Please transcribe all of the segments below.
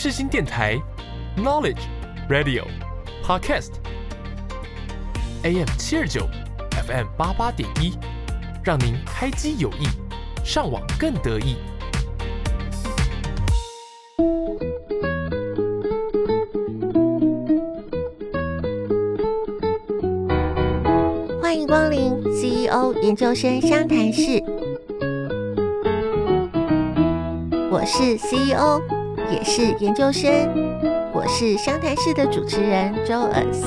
世新电台，Knowledge Radio Podcast，AM 七二九，FM 八八点一，让您开机有益，上网更得意。欢迎光临 CEO 研究生商谈室，我是 CEO，也是研究生，我是湘潭市的主持人周尔思。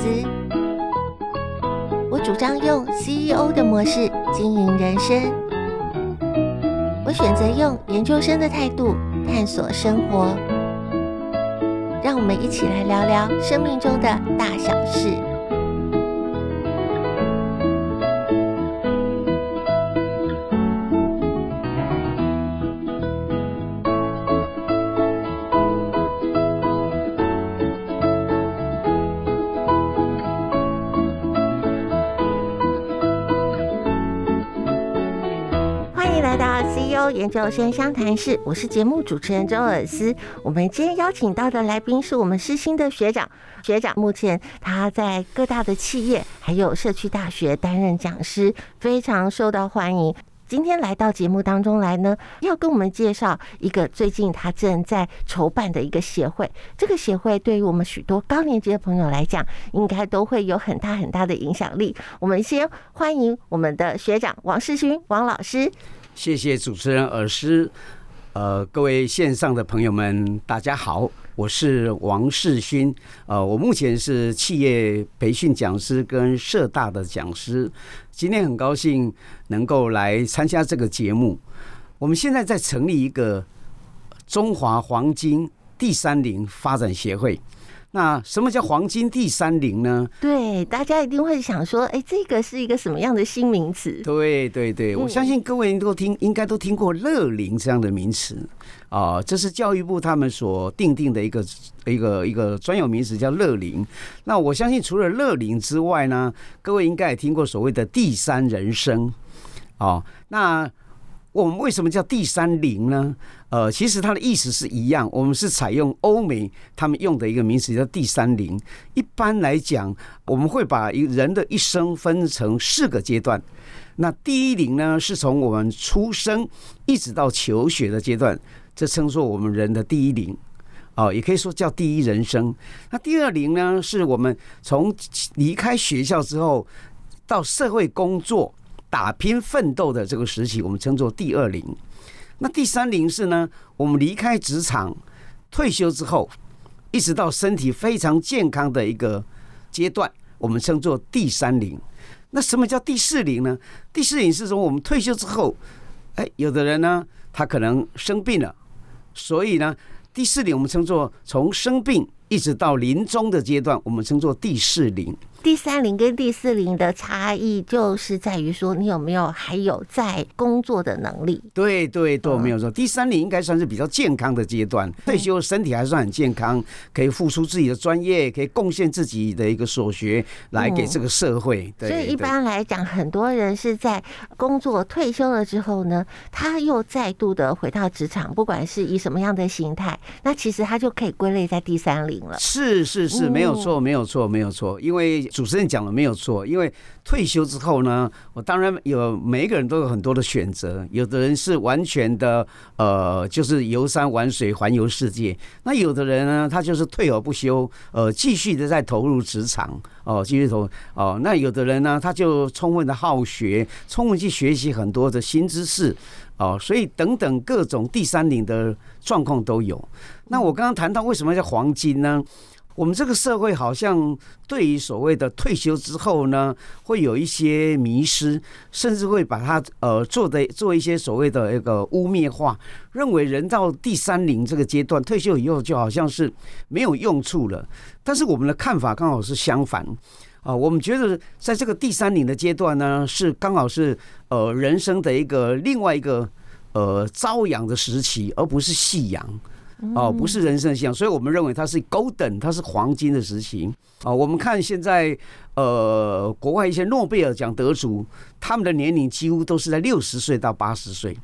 我主张用 CEO 的模式经营人生，我选择用研究生的态度探索生活。让我们一起来聊聊生命中的大小事。研究生相谈室，我是节目主持人周尔思。我们今天邀请到的来宾是我们师新的学长，学长目前他在各大的企业还有社区大学担任讲师，非常受到欢迎。今天来到节目当中来呢，要跟我们介绍一个最近他正在筹办的一个协会。这个协会对于我们许多高年级的朋友来讲，应该都会有很大很大的影响力。我们先欢迎我们的学长王世勋王老师。谢谢主持人尔思，呃，各位线上的朋友们，大家好，我是王世勋，呃，我目前是企业培训讲师跟社大的讲师，今天很高兴能够来参加这个节目。我们现在在成立一个中华黄金第三零发展协会。那什么叫黄金第三龄呢？对，大家一定会想说，哎，这个是一个什么样的新名词？对对对，我相信各位都听，应该都听过乐龄这样的名词啊，这是教育部他们所定定的一个一个一个专有名词，叫乐龄。那我相信除了乐龄之外呢，各位应该也听过所谓的第三人生啊。那我们为什么叫第三龄呢？呃，其实它的意思是一样，我们是采用欧美他们用的一个名词叫第三龄。一般来讲，我们会把一人的一生分成四个阶段。那第一龄呢，是从我们出生一直到求学的阶段，这称作我们人的第一龄，哦，也可以说叫第一人生。那第二龄呢，是我们从离开学校之后到社会工作打拼奋斗的这个时期，我们称作第二龄。那第三龄是呢，我们离开职场、退休之后，一直到身体非常健康的一个阶段，我们称作第三龄。那什么叫第四龄呢？第四龄是从我们退休之后，哎，有的人呢，他可能生病了，所以呢，第四龄我们称作从生病一直到临终的阶段，我们称作第四龄。第三零跟第四零的差异，就是在于说你有没有还有在工作的能力。对对对，没有错。第三零应该算是比较健康的阶段，退休身体还算很健康，可以付出自己的专业，可以贡献自己的一个所学来给这个社会。对。所以一般来讲，很多人是在工作退休了之后呢，他又再度的回到职场，不管是以什么样的形态，那其实他就可以归类在第三零了。是是是，没有错，没有错，没有错，因为。主持人讲的没有错，因为退休之后呢，我当然有每一个人都有很多的选择。有的人是完全的呃，就是游山玩水、环游世界；那有的人呢，他就是退而不休，呃，继续的在投入职场哦，继续投哦。那有的人呢，他就充分的好学，充分去学习很多的新知识哦，所以等等各种第三领的状况都有。那我刚刚谈到为什么叫黄金呢？我们这个社会好像对于所谓的退休之后呢，会有一些迷失，甚至会把它呃做的做一些所谓的一个污蔑化，认为人到第三龄这个阶段退休以后就好像是没有用处了。但是我们的看法刚好是相反啊，我们觉得在这个第三龄的阶段呢，是刚好是呃人生的一个另外一个呃朝阳的时期，而不是夕阳。哦，不是人生的夕阳，所以我们认为它是 golden，它是黄金的时期。哦，我们看现在，呃，国外一些诺贝尔奖得主，他们的年龄几乎都是在六十岁到八十岁。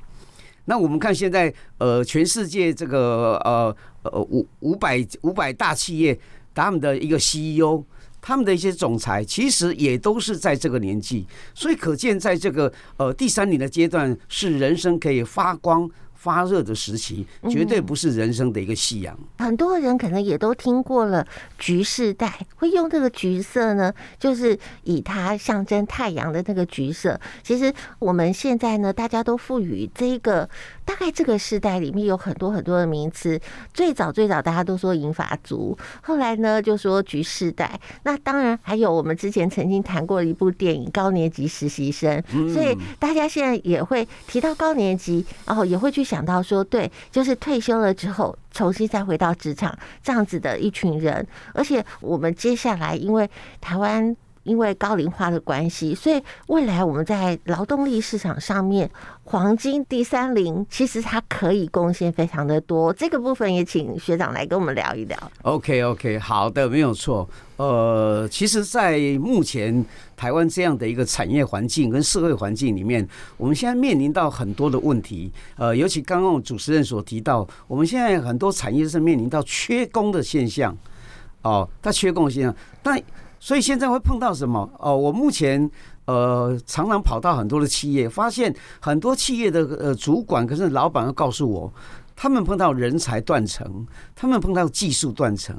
那我们看现在，呃，全世界这个呃呃呃五五百五百大企业，他们的一个 CEO，他们的一些总裁，其实也都是在这个年纪，所以可见在这个呃第三年的阶段，是人生可以发光。发热的时期，绝对不是人生的一个夕阳。很多人可能也都听过了橘世代，会用这个橘色呢，就是以它象征太阳的那个橘色。其实我们现在呢，大家都赋予这个大概这个世代里面有很多很多的名词。最早最早大家都说银发族，后来呢就说橘世代。那当然还有我们之前曾经谈过的一部电影《高年级实习生》，所以大家现在也会提到高年级，然后也会去想。想到说，对，就是退休了之后，重新再回到职场这样子的一群人，而且我们接下来，因为台湾因为高龄化的关系，所以未来我们在劳动力市场上面。黄金第三零，其实它可以贡献非常的多。这个部分也请学长来跟我们聊一聊。OK OK，好的，没有错。呃，其实，在目前台湾这样的一个产业环境跟社会环境里面，我们现在面临到很多的问题。呃，尤其刚刚主持人所提到，我们现在很多产业是面临到缺工的现象。哦，它缺工的现象，但所以现在会碰到什么？哦，我目前。呃，常常跑到很多的企业，发现很多企业的呃主管，可是老板要告诉我，他们碰到人才断层，他们碰到技术断层，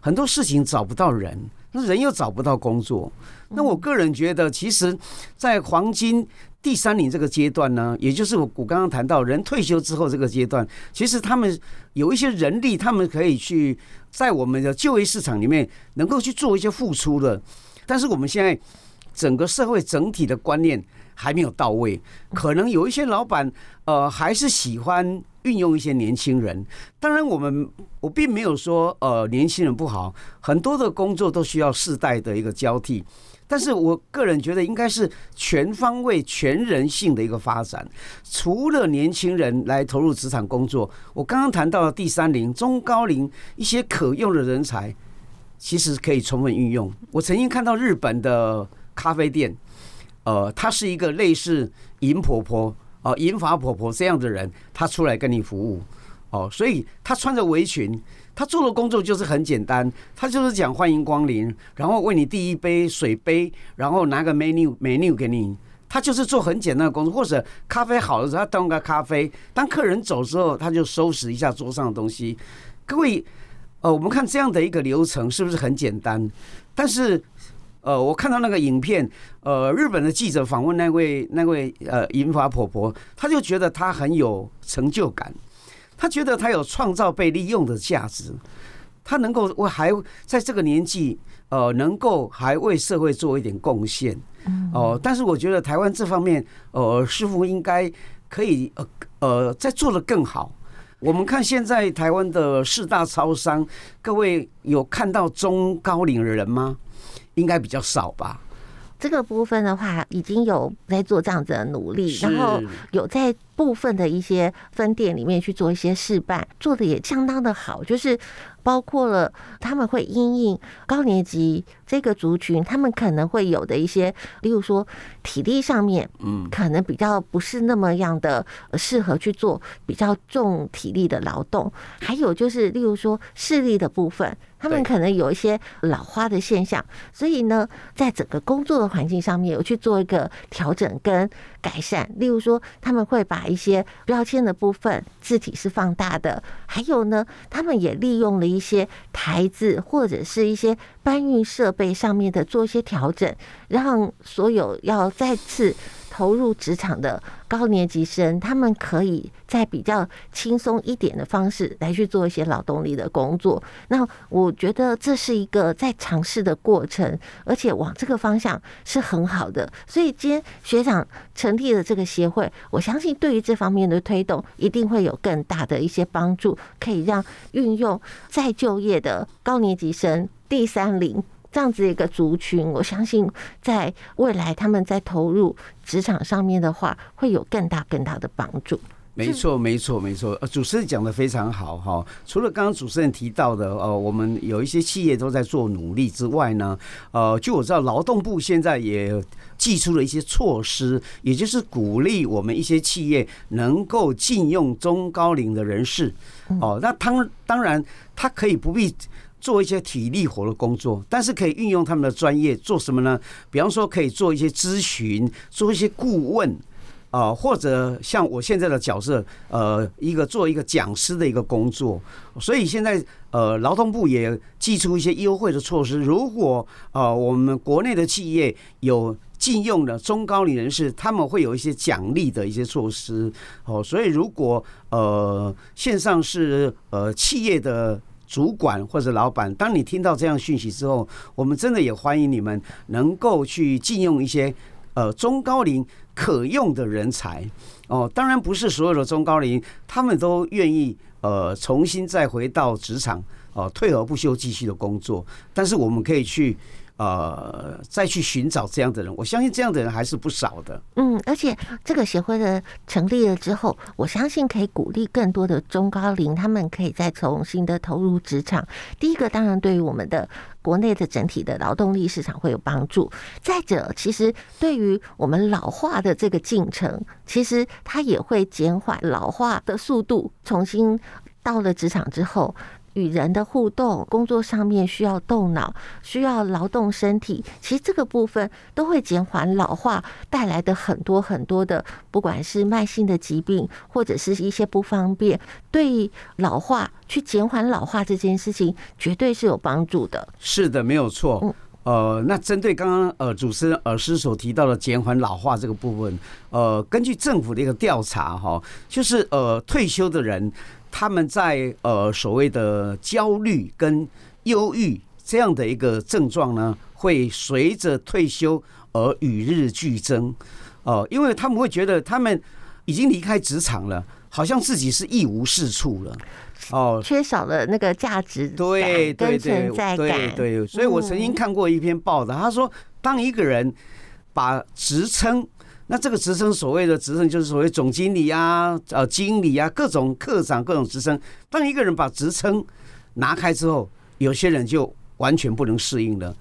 很多事情找不到人，那人又找不到工作。那我个人觉得，其实，在黄金第三龄这个阶段呢，也就是我我刚刚谈到人退休之后这个阶段，其实他们有一些人力，他们可以去在我们的就业市场里面能够去做一些付出的，但是我们现在。整个社会整体的观念还没有到位，可能有一些老板呃还是喜欢运用一些年轻人。当然，我们我并没有说呃年轻人不好，很多的工作都需要世代的一个交替。但是我个人觉得应该是全方位、全人性的一个发展。除了年轻人来投入职场工作，我刚刚谈到了第三龄、中高龄一些可用的人才，其实可以充分运用。我曾经看到日本的。咖啡店，呃，他是一个类似银婆婆哦，银发婆婆这样的人，他出来跟你服务哦，所以他穿着围裙，他做的工作就是很简单，他就是讲欢迎光临，然后为你递一杯水杯，然后拿个 menu menu 给你，他就是做很简单的工作，或者咖啡好的时候他端个咖啡，当客人走之后他就收拾一下桌上的东西。各位，呃，我们看这样的一个流程是不是很简单？但是。呃，我看到那个影片，呃，日本的记者访问那位那位呃银发婆婆，她就觉得她很有成就感，她觉得她有创造被利用的价值，她能够我还在这个年纪，呃，能够还为社会做一点贡献，哦、呃，但是我觉得台湾这方面，呃，似乎应该可以呃呃再做的更好。我们看现在台湾的四大超商，各位有看到中高龄的人吗？应该比较少吧。这个部分的话，已经有在做这样子的努力，然后有在部分的一些分店里面去做一些示范，做的也相当的好，就是。包括了他们会因应高年级这个族群，他们可能会有的一些，例如说体力上面，嗯，可能比较不是那么样的适合去做比较重体力的劳动，还有就是例如说视力的部分，他们可能有一些老花的现象，所以呢，在整个工作的环境上面有去做一个调整跟改善，例如说他们会把一些标签的部分字体是放大的，还有呢，他们也利用了。一些台子或者是一些搬运设备上面的做一些调整，让所有要再次投入职场的高年级生，他们可以在比较轻松一点的方式来去做一些劳动力的工作。那我觉得这是一个在尝试的过程，而且往这个方向是很好的。所以今天学长成立了这个协会，我相信对于这方面的推动一定会有更大的一些帮助，可以让运用再就业的高年级生第三零。这样子一个族群，我相信在未来他们在投入职场上面的话，会有更大更大的帮助。没错，没错，没错。呃，主持人讲得非常好哈。除了刚刚主持人提到的，呃，我们有一些企业都在做努力之外呢，呃，据我知道，劳动部现在也寄出了一些措施，也就是鼓励我们一些企业能够禁用中高龄的人士。哦，那当当然，他可以不必做一些体力活的工作，但是可以运用他们的专业做什么呢？比方说，可以做一些咨询，做一些顾问。啊，或者像我现在的角色，呃，一个做一个讲师的一个工作，所以现在呃，劳动部也寄出一些优惠的措施。如果呃，我们国内的企业有禁用的中高龄人士，他们会有一些奖励的一些措施。哦，所以如果呃，线上是呃企业的主管或者老板，当你听到这样讯息之后，我们真的也欢迎你们能够去禁用一些呃中高龄。可用的人才哦，当然不是所有的中高龄，他们都愿意呃重新再回到职场哦，退而不休继续的工作。但是我们可以去呃再去寻找这样的人，我相信这样的人还是不少的。嗯，而且这个协会的成立了之后，我相信可以鼓励更多的中高龄，他们可以再重新的投入职场。第一个，当然对于我们的。国内的整体的劳动力市场会有帮助。再者，其实对于我们老化的这个进程，其实它也会减缓老化的速度。重新到了职场之后。与人的互动，工作上面需要动脑，需要劳动身体，其实这个部分都会减缓老化带来的很多很多的，不管是慢性的疾病或者是一些不方便，对老化去减缓老化这件事情，绝对是有帮助的。是的，没有错。嗯，呃，那针对刚刚呃主持人尔师所提到的减缓老化这个部分，呃，根据政府的一个调查哈，就是呃退休的人。他们在呃所谓的焦虑跟忧郁这样的一个症状呢，会随着退休而与日俱增。哦，因为他们会觉得他们已经离开职场了，好像自己是一无是处了。哦，缺少了那个价值对对对存在感。对对，所以我曾经看过一篇报道，他说，当一个人把职称。那这个职称，所谓的职称就是所谓总经理啊、呃经理啊、各种科长、各种职称。当一个人把职称拿开之后，有些人就完全不能适应了，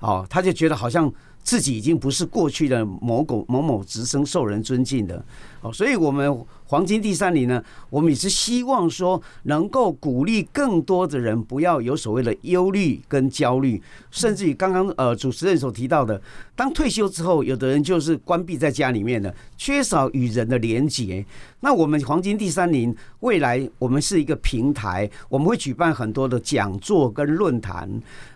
哦，他就觉得好像。自己已经不是过去的某某某某职称受人尊敬的哦，所以我们黄金第三龄呢，我们也是希望说能够鼓励更多的人不要有所谓的忧虑跟焦虑，甚至于刚刚呃主持人所提到的，当退休之后，有的人就是关闭在家里面的，缺少与人的连结。那我们黄金第三龄未来我们是一个平台，我们会举办很多的讲座跟论坛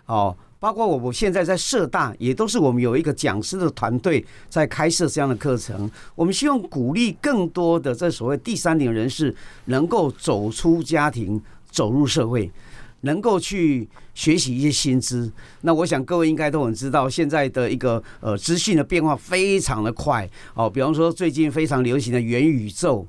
哦。包括我，我现在在社大，也都是我们有一个讲师的团队在开设这样的课程。我们希望鼓励更多的这所谓第三点人士能够走出家庭，走入社会，能够去学习一些新知。那我想各位应该都很知道，现在的一个呃资讯的变化非常的快哦。比方说最近非常流行的元宇宙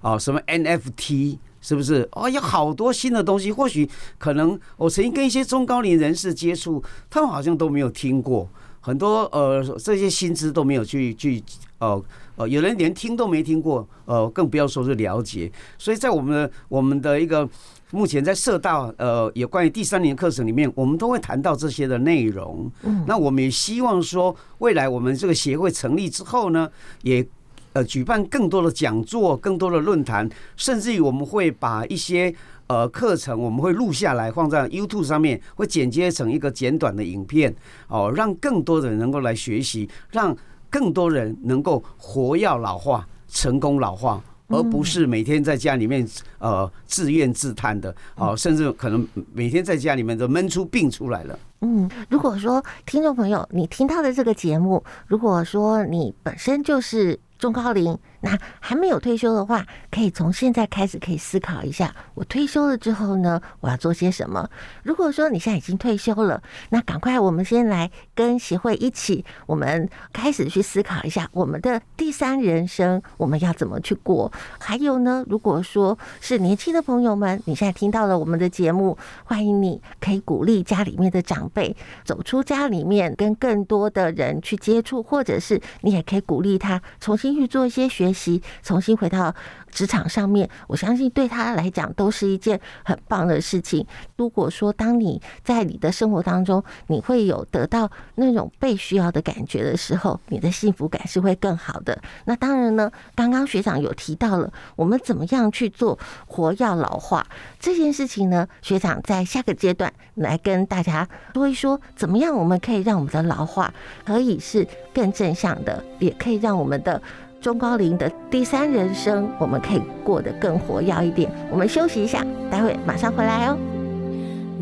啊，什么 NFT。是不是哦？有好多新的东西，或许可能我曾经跟一些中高龄人士接触，他们好像都没有听过很多呃这些新知都没有去去呃呃，有人连听都没听过，呃，更不要说是了解。所以在我们的我们的一个目前在社大呃有关于第三年课程里面，我们都会谈到这些的内容。嗯，那我们也希望说，未来我们这个协会成立之后呢，也。呃，举办更多的讲座，更多的论坛，甚至于我们会把一些呃课程，我们会录下来放在 YouTube 上面，会剪接成一个简短的影片，哦，让更多的人能够来学习，让更多人能够活要老化，成功老化，而不是每天在家里面呃自怨自叹的，哦，甚至可能每天在家里面都闷出病出来了。嗯，如果说听众朋友你听到的这个节目，如果说你本身就是。中高龄。那还没有退休的话，可以从现在开始可以思考一下，我退休了之后呢，我要做些什么？如果说你现在已经退休了，那赶快我们先来跟协会一起，我们开始去思考一下我们的第三人生，我们要怎么去过？还有呢，如果说是年轻的朋友们，你现在听到了我们的节目，欢迎你可以鼓励家里面的长辈走出家里面，跟更多的人去接触，或者是你也可以鼓励他重新。去做一些学习，重新回到职场上面，我相信对他来讲都是一件很棒的事情。如果说当你在你的生活当中，你会有得到那种被需要的感觉的时候，你的幸福感是会更好的。那当然呢，刚刚学长有提到了，我们怎么样去做活要老化这件事情呢？学长在下个阶段来跟大家说一说，怎么样我们可以让我们的老化可以是更正向的，也可以让我们的。中高龄的第三人生，我们可以过得更活跃一点。我们休息一下，待会马上回来哦。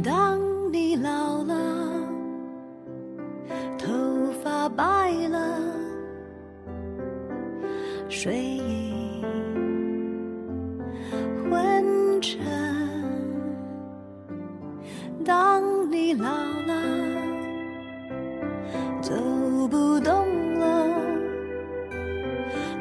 当你老了，头发白了，睡意昏沉。当你老了，走不动了。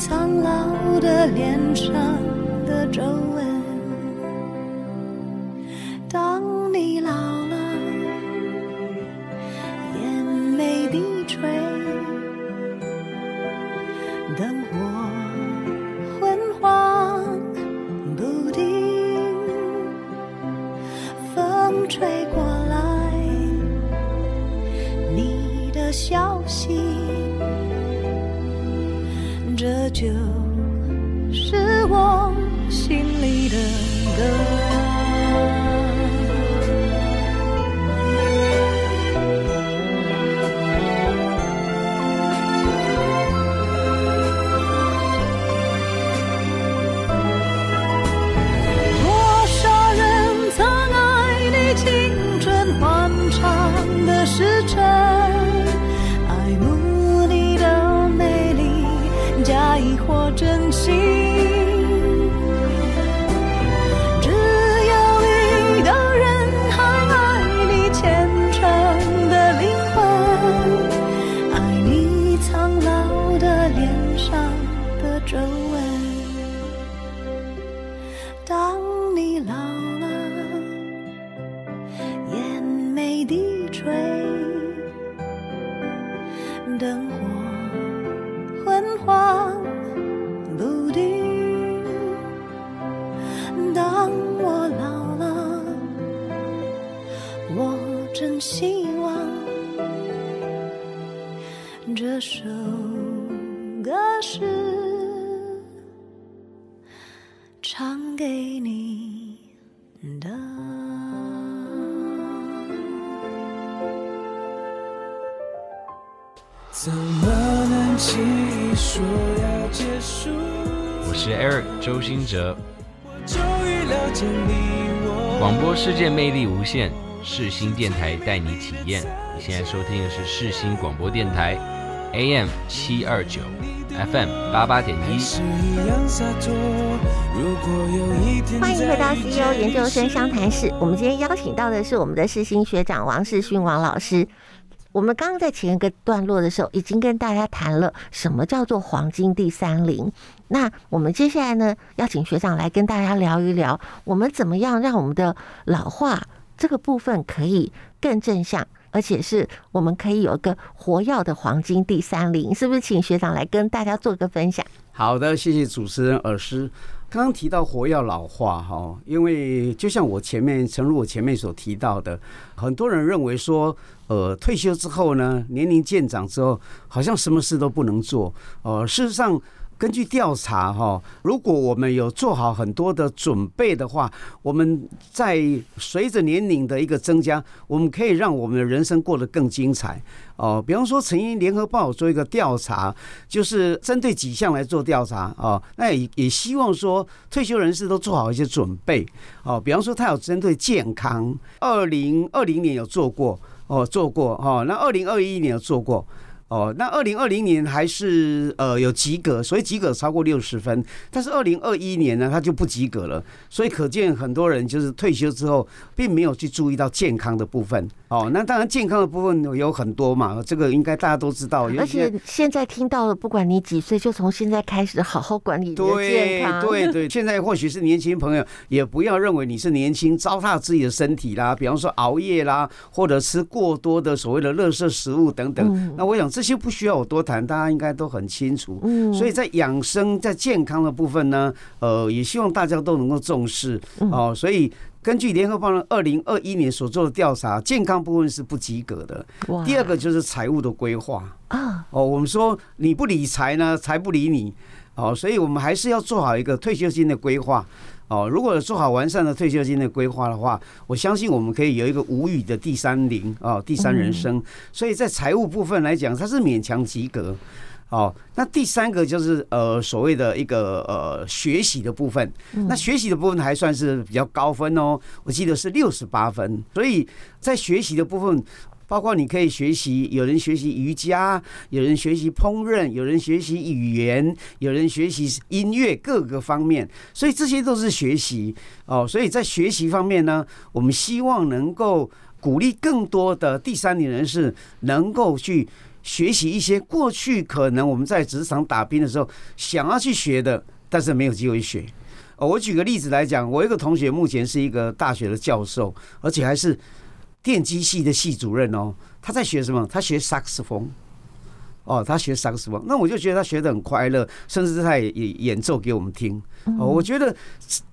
苍老的脸上的皱我是 Eric 周兴哲。广播世界魅力无限，世新电台带你体验。你现在收听的是世新广播电台，AM 七二九，FM 八八点一。欢迎回到 CEO 研究生相谈室。我们今天邀请到的是我们的世新学长王世勋王老师。我们刚刚在前一个段落的时候，已经跟大家谈了什么叫做黄金第三龄。那我们接下来呢，要请学长来跟大家聊一聊，我们怎么样让我们的老化这个部分可以更正向，而且是我们可以有一个活药的黄金第三龄，是不是？请学长来跟大家做个分享。好的，谢谢主持人耳师。刚刚提到活药老化哈，因为就像我前面，诚如我前面所提到的，很多人认为说，呃，退休之后呢，年龄渐长之后，好像什么事都不能做。呃，事实上。根据调查，哈，如果我们有做好很多的准备的话，我们在随着年龄的一个增加，我们可以让我们的人生过得更精彩。哦，比方说，曾经联合报做一个调查，就是针对几项来做调查哦，那也也希望说退休人士都做好一些准备。哦，比方说，他有针对健康，二零二零年有做过，哦，做过，哈，那二零二一年有做过。哦，那二零二零年还是呃有及格，所以及格超过六十分。但是二零二一年呢，他就不及格了。所以可见很多人就是退休之后，并没有去注意到健康的部分。哦，那当然健康的部分有很多嘛，这个应该大家都知道。而且现在听到了，不管你几岁，就从现在开始好好管理你的健康。对对对，现在或许是年轻朋友，也不要认为你是年轻，糟蹋自己的身体啦。比方说熬夜啦，或者吃过多的所谓的垃圾食物等等。那我想这些不需要我多谈，大家应该都很清楚。嗯，所以在养生、在健康的部分呢，呃，也希望大家都能够重视哦。所以。根据联合报二零二一年所做的调查，健康部分是不及格的。第二个就是财务的规划啊。哦，我们说你不理财呢，财不理你。哦，所以我们还是要做好一个退休金的规划。哦，如果做好完善的退休金的规划的话，我相信我们可以有一个无语的第三龄哦，第三人生。所以在财务部分来讲，它是勉强及格。哦，那第三个就是呃所谓的一个呃学习的部分，那学习的部分还算是比较高分哦，我记得是六十八分。所以在学习的部分，包括你可以学习，有人学习瑜伽，有人学习烹饪，有人学习语言，有人学习音乐，各个方面，所以这些都是学习哦。所以在学习方面呢，我们希望能够鼓励更多的第三年人士能够去。学习一些过去可能我们在职场打拼的时候想要去学的，但是没有机会学。我举个例子来讲，我一个同学目前是一个大学的教授，而且还是电机系的系主任哦。他在学什么？他学萨克斯风。哦，他学萨克斯风，那我就觉得他学的很快乐，甚至他也演奏给我们听。哦，我觉得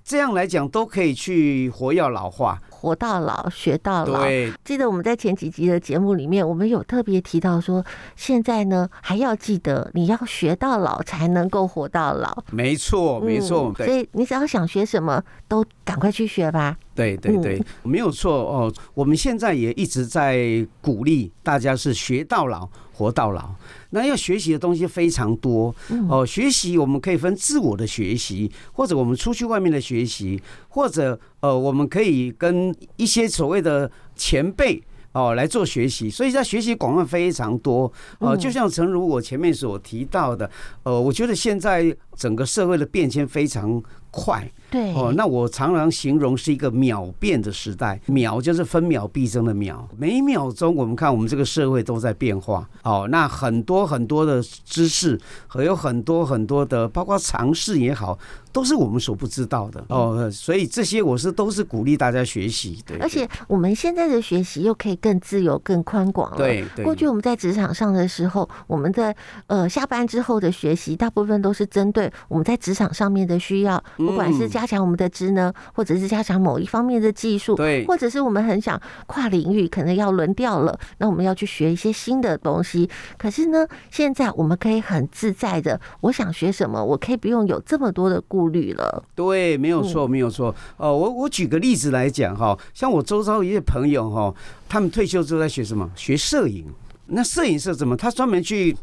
这样来讲都可以去活要老化。活到老，学到老。对，记得我们在前几集的节目里面，我们有特别提到说，现在呢还要记得，你要学到老才能够活到老。没错，没错。所以你只要想学什么，都赶快去学吧。对对对，没有错哦。我们现在也一直在鼓励大家是学到老，活到老。那要学习的东西非常多哦。学习我们可以分自我的学习，或者我们出去外面的学习，或者呃，我们可以跟一些所谓的前辈哦来做学习。所以在学习广泛非常多。呃，就像诚如我前面所提到的，呃，我觉得现在整个社会的变迁非常快。对哦，那我常常形容是一个秒变的时代，秒就是分秒必争的秒，每一秒钟我们看我们这个社会都在变化。哦，那很多很多的知识和有很多很多的，包括尝试也好，都是我们所不知道的。哦，所以这些我是都是鼓励大家学习。对，而且我们现在的学习又可以更自由、更宽广了。对，对。过去我们在职场上的时候，我们在呃下班之后的学习，大部分都是针对我们在职场上面的需要，不管是。加强我们的职能，或者是加强某一方面的技术，对，或者是我们很想跨领域，可能要轮调了，那我们要去学一些新的东西。可是呢，现在我们可以很自在的，我想学什么，我可以不用有这么多的顾虑了。对，没有错，没有错。哦，我我举个例子来讲哈，像我周遭一些朋友哈，他们退休之后在学什么？学摄影。那摄影是怎么？他专门去。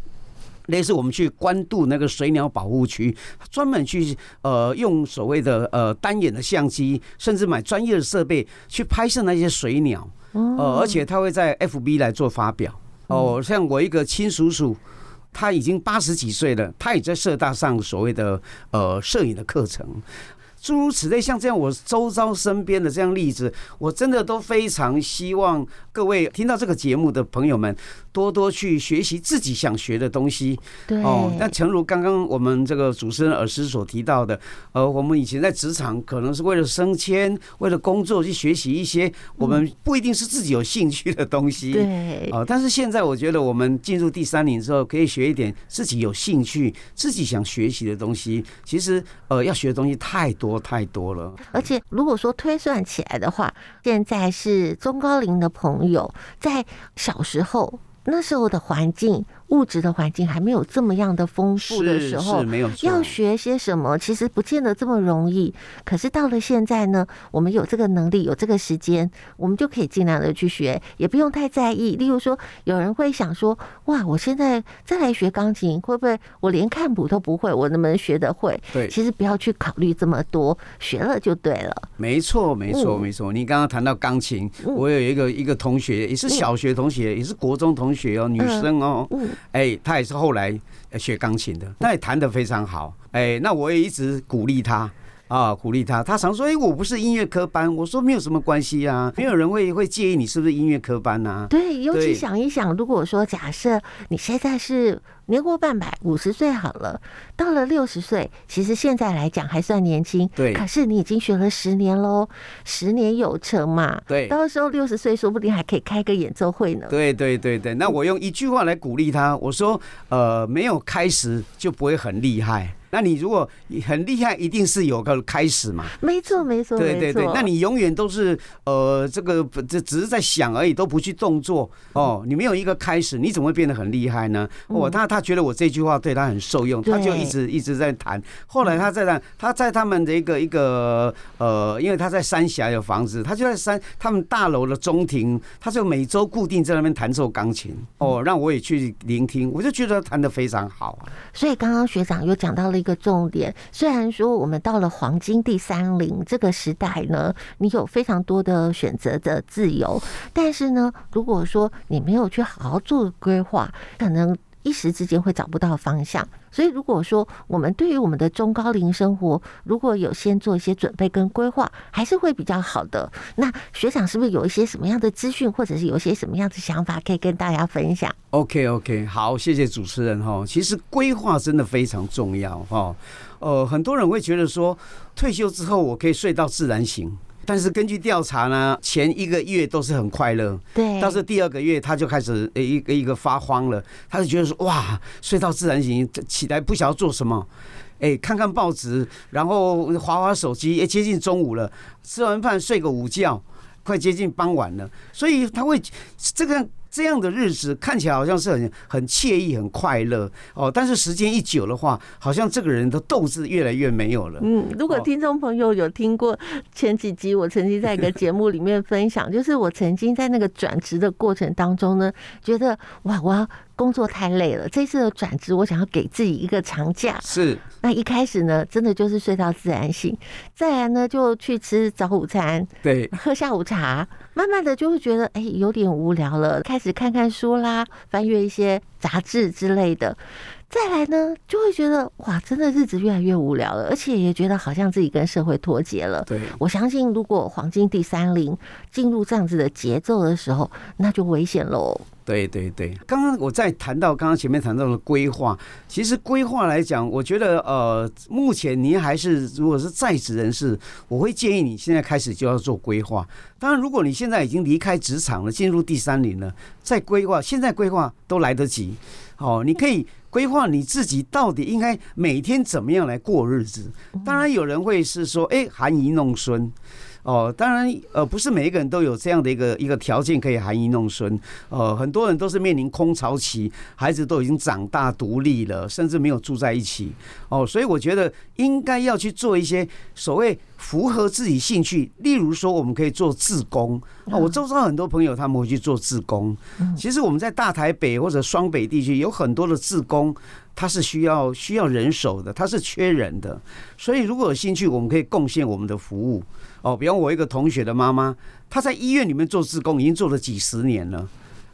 类似我们去关渡那个水鸟保护区，专门去呃用所谓的呃单眼的相机，甚至买专业的设备去拍摄那些水鸟，呃，而且他会在 FB 来做发表。哦，像我一个亲叔叔，他已经八十几岁了，他也在社大上所谓的呃摄影的课程。诸如此类，像这样我周遭身边的这样例子，我真的都非常希望各位听到这个节目的朋友们，多多去学习自己想学的东西。对哦，那诚如刚刚我们这个主持人尔师所提到的，呃，我们以前在职场可能是为了升迁、为了工作去学习一些我们不一定是自己有兴趣的东西。对，哦，但是现在我觉得我们进入第三年之后，可以学一点自己有兴趣、自己想学习的东西。其实，呃，要学的东西太多。太多了，而且如果说推算起来的话，现在是中高龄的朋友在小时候那时候的环境。物质的环境还没有这么样的丰富的时候，没有要学些什么，其实不见得这么容易。可是到了现在呢，我们有这个能力，有这个时间，我们就可以尽量的去学，也不用太在意。例如说，有人会想说：“哇，我现在再来学钢琴，会不会我连看谱都不会？我能不能学得会？”对，其实不要去考虑这么多，学了就对了。没错，没错，没错。你刚刚谈到钢琴，我有一个一个同学，也是小学同学，也是国中同学哦，女生哦。哎，他也是后来学钢琴的，但也弹得非常好。哎，那我也一直鼓励他。啊，鼓励他，他常说：“哎，我不是音乐科班。”我说：“没有什么关系啊，没有人会会介意你是不是音乐科班呐。”对，尤其想一想，如果说假设你现在是年过半百，五十岁好了，到了六十岁，其实现在来讲还算年轻。对，可是你已经学了十年喽，十年有成嘛。对，到时候六十岁，说不定还可以开个演奏会呢。对对对对，那我用一句话来鼓励他，我说：“呃，没有开始就不会很厉害。”那你如果很厉害，一定是有个开始嘛？没错，没错，对对对。那你永远都是呃，这个这只是在想而已，都不去动作哦。你没有一个开始，你怎么会变得很厉害呢？哦，他他觉得我这句话对他很受用，他就一直一直在弹。后来他在那，他在他们的一个一个呃，因为他在三峡有房子，他就在三他们大楼的中庭，他就每周固定在那边弹奏钢琴。哦，让我也去聆听，我就觉得弹得非常好啊。所以刚刚学长又讲到了一个。重点，虽然说我们到了黄金第三零这个时代呢，你有非常多的选择的自由，但是呢，如果说你没有去好好做规划，可能一时之间会找不到方向。所以，如果说我们对于我们的中高龄生活，如果有先做一些准备跟规划，还是会比较好的。那学长是不是有一些什么样的资讯，或者是有一些什么样的想法可以跟大家分享？OK OK，好，谢谢主持人哈。其实规划真的非常重要哈。呃，很多人会觉得说，退休之后我可以睡到自然醒。但是根据调查呢，前一个月都是很快乐，对，但是第二个月他就开始一个一个发慌了，他就觉得说哇，睡到自然醒，起来不晓得做什么，哎，看看报纸，然后划划手机，也接近中午了，吃完饭睡个午觉，快接近傍晚了，所以他会这个。这样的日子看起来好像是很很惬意、很快乐哦，但是时间一久的话，好像这个人的斗志越来越没有了。嗯，如果听众朋友有听过前几集，我曾经在一个节目里面分享，就是我曾经在那个转职的过程当中呢，觉得哇，我要。工作太累了，这次的转职，我想要给自己一个长假。是，那一开始呢，真的就是睡到自然醒，再来呢就去吃早午餐，对，喝下午茶，慢慢的就会觉得哎有点无聊了，开始看看书啦，翻阅一些杂志之类的。再来呢，就会觉得哇，真的日子越来越无聊了，而且也觉得好像自己跟社会脱节了。对，我相信如果黄金第三零进入这样子的节奏的时候，那就危险喽。对对对，刚刚我在谈到刚刚前面谈到的规划，其实规划来讲，我觉得呃，目前您还是如果是在职人士，我会建议你现在开始就要做规划。当然，如果你现在已经离开职场了，进入第三年了，再规划，现在规划都来得及。哦，你可以规划你自己到底应该每天怎么样来过日子。当然，有人会是说，哎，含饴弄孙。哦，当然，呃，不是每一个人都有这样的一个一个条件可以含饴弄孙。呃，很多人都是面临空巢期，孩子都已经长大独立了，甚至没有住在一起。哦，所以我觉得应该要去做一些所谓符合自己兴趣，例如说，我们可以做自工。哦，我周遭很多朋友他们会去做自工。其实我们在大台北或者双北地区有很多的自工，他是需要需要人手的，他是缺人的。所以如果有兴趣，我们可以贡献我们的服务。哦，比方我一个同学的妈妈，她在医院里面做志工，已经做了几十年了。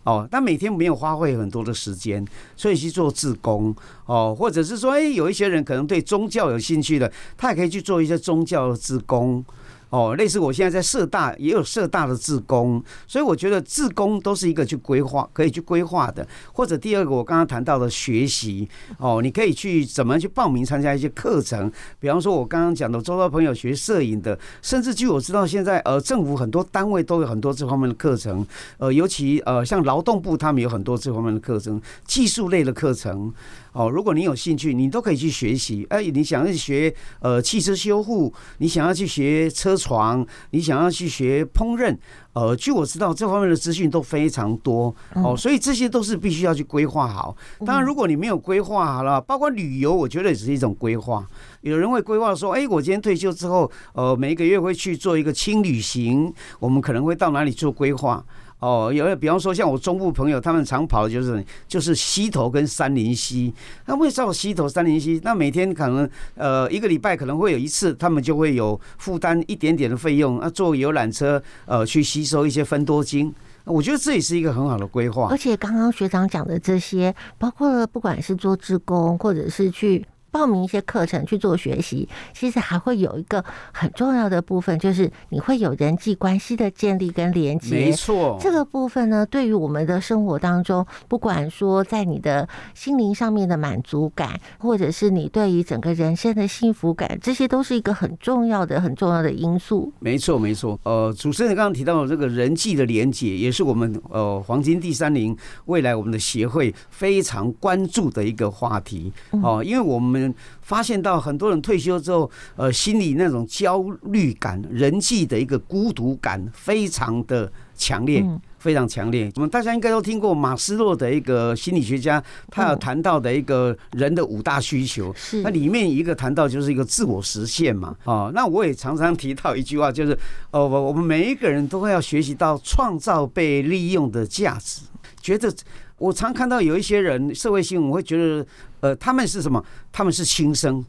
哦，但每天没有花费很多的时间，所以去做志工。哦，或者是说，哎，有一些人可能对宗教有兴趣的，他也可以去做一些宗教的志工。哦，类似我现在在社大也有社大的志工，所以我觉得志工都是一个去规划可以去规划的。或者第二个，我刚刚谈到的学习，哦，你可以去怎么去报名参加一些课程，比方说我刚刚讲的周遭朋友学摄影的，甚至据我知道现在呃政府很多单位都有很多这方面的课程，呃，尤其呃像劳动部他们有很多这方面的课程，技术类的课程。哦，如果你有兴趣，你都可以去学习。哎，你想要去学呃汽车修护，你想要去学车床，你想要去学烹饪，呃，据我知道这方面的资讯都非常多。哦，所以这些都是必须要去规划好。当然，如果你没有规划好了，包括旅游，我觉得也是一种规划。有人会规划说，哎，我今天退休之后，呃，每一个月会去做一个轻旅行，我们可能会到哪里做规划。哦，有比方说像我中部朋友，他们常跑的就是就是溪头跟三林溪。那为什么溪头、三林溪？那每天可能呃一个礼拜可能会有一次，他们就会有负担一点点的费用啊，坐游览车呃去吸收一些分多金。我觉得这也是一个很好的规划。而且刚刚学长讲的这些，包括了不管是做志工，或者是去。报名一些课程去做学习，其实还会有一个很重要的部分，就是你会有人际关系的建立跟连接。没错，这个部分呢，对于我们的生活当中，不管说在你的心灵上面的满足感，或者是你对于整个人生的幸福感，这些都是一个很重要的、很重要的因素。没错，没错。呃，主持人刚刚提到的这个人际的连接，也是我们呃黄金第三零未来我们的协会非常关注的一个话题哦、呃，因为我们。发现到很多人退休之后，呃，心里那种焦虑感、人际的一个孤独感非常的强烈，非常强烈。我们大家应该都听过马斯洛的一个心理学家，他有谈到的一个人的五大需求，那里面一个谈到就是一个自我实现嘛。哦，那我也常常提到一句话，就是哦，我我们每一个人都会要学习到创造被利用的价值。觉得我常看到有一些人社会新闻，我会觉得。呃，他们是什么？他们是轻生，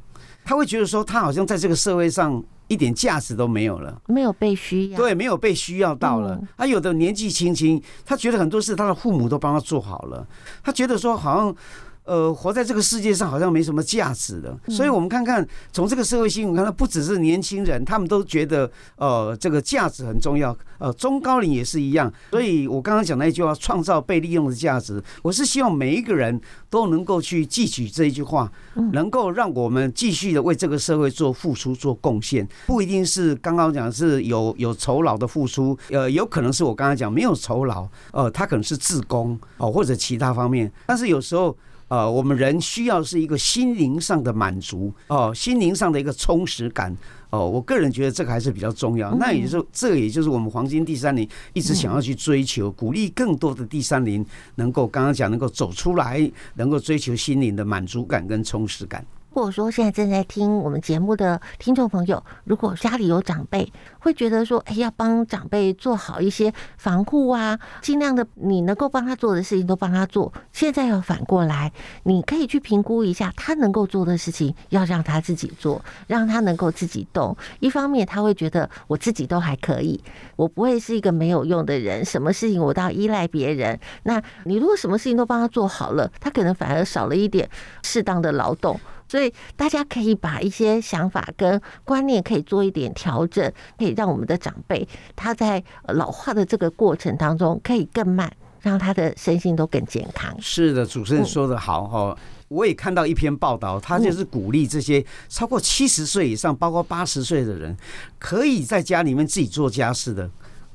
他会觉得说，他好像在这个社会上一点价值都没有了，没有被需要，对，没有被需要到了。他有的年纪轻轻，他觉得很多事他的父母都帮他做好了，他觉得说好像。呃，活在这个世界上好像没什么价值的，所以我们看看从这个社会新闻看到，不只是年轻人，他们都觉得呃这个价值很重要，呃中高龄也是一样。所以我刚刚讲那一句话，创造被利用的价值，我是希望每一个人都能够去记取这一句话，能够让我们继续的为这个社会做付出、做贡献。不一定是刚刚讲是有有酬劳的付出，呃，有可能是我刚刚讲没有酬劳，呃，他可能是自工哦，或者其他方面，但是有时候。呃，我们人需要是一个心灵上的满足哦，心灵上的一个充实感哦。我个人觉得这个还是比较重要。那也就是这也就是我们黄金第三龄一直想要去追求，鼓励更多的第三龄能够刚刚讲能够走出来，能够追求心灵的满足感跟充实感。如果说现在正在听我们节目的听众朋友，如果家里有长辈，会觉得说，哎，要帮长辈做好一些防护啊，尽量的你能够帮他做的事情都帮他做。现在要反过来，你可以去评估一下他能够做的事情，要让他自己做，让他能够自己动。一方面他会觉得我自己都还可以，我不会是一个没有用的人，什么事情我都要依赖别人。那你如果什么事情都帮他做好了，他可能反而少了一点适当的劳动。所以大家可以把一些想法跟观念可以做一点调整，可以让我们的长辈他在老化的这个过程当中可以更慢，让他的身心都更健康。是的，主持人说的好哈，我也看到一篇报道，他就是鼓励这些超过七十岁以上，包括八十岁的人，可以在家里面自己做家事的。